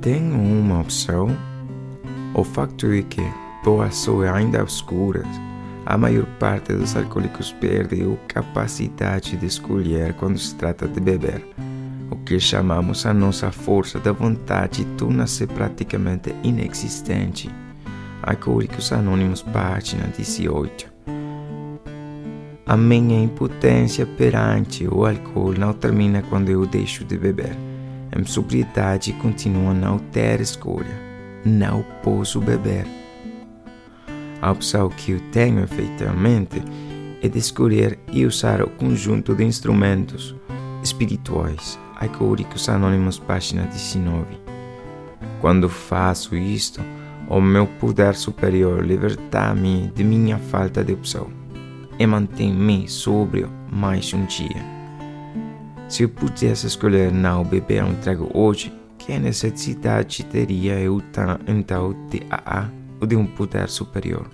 tenho uma opção. O facto é que, por ações ainda obscuras, a maior parte dos alcoólicos perde a capacidade de escolher quando se trata de beber. O que chamamos a nossa força da vontade torna-se praticamente inexistente. Alcoólicos Anônimos, página 18. A minha impotência perante o álcool não termina quando eu deixo de beber. A sobriedade continua não ter escolha. Não posso beber. A opção que eu tenho efetivamente é de escolher e usar o conjunto de instrumentos espirituais. Alcoólicos Anônimos, página 19. Quando faço isto, o meu poder superior liberta-me de minha falta de opção e mantém-me sóbrio mais um dia. Se eu pudesse escolher não beber um trago hoje, que necessidade teria eu então de AA ou de um poder superior?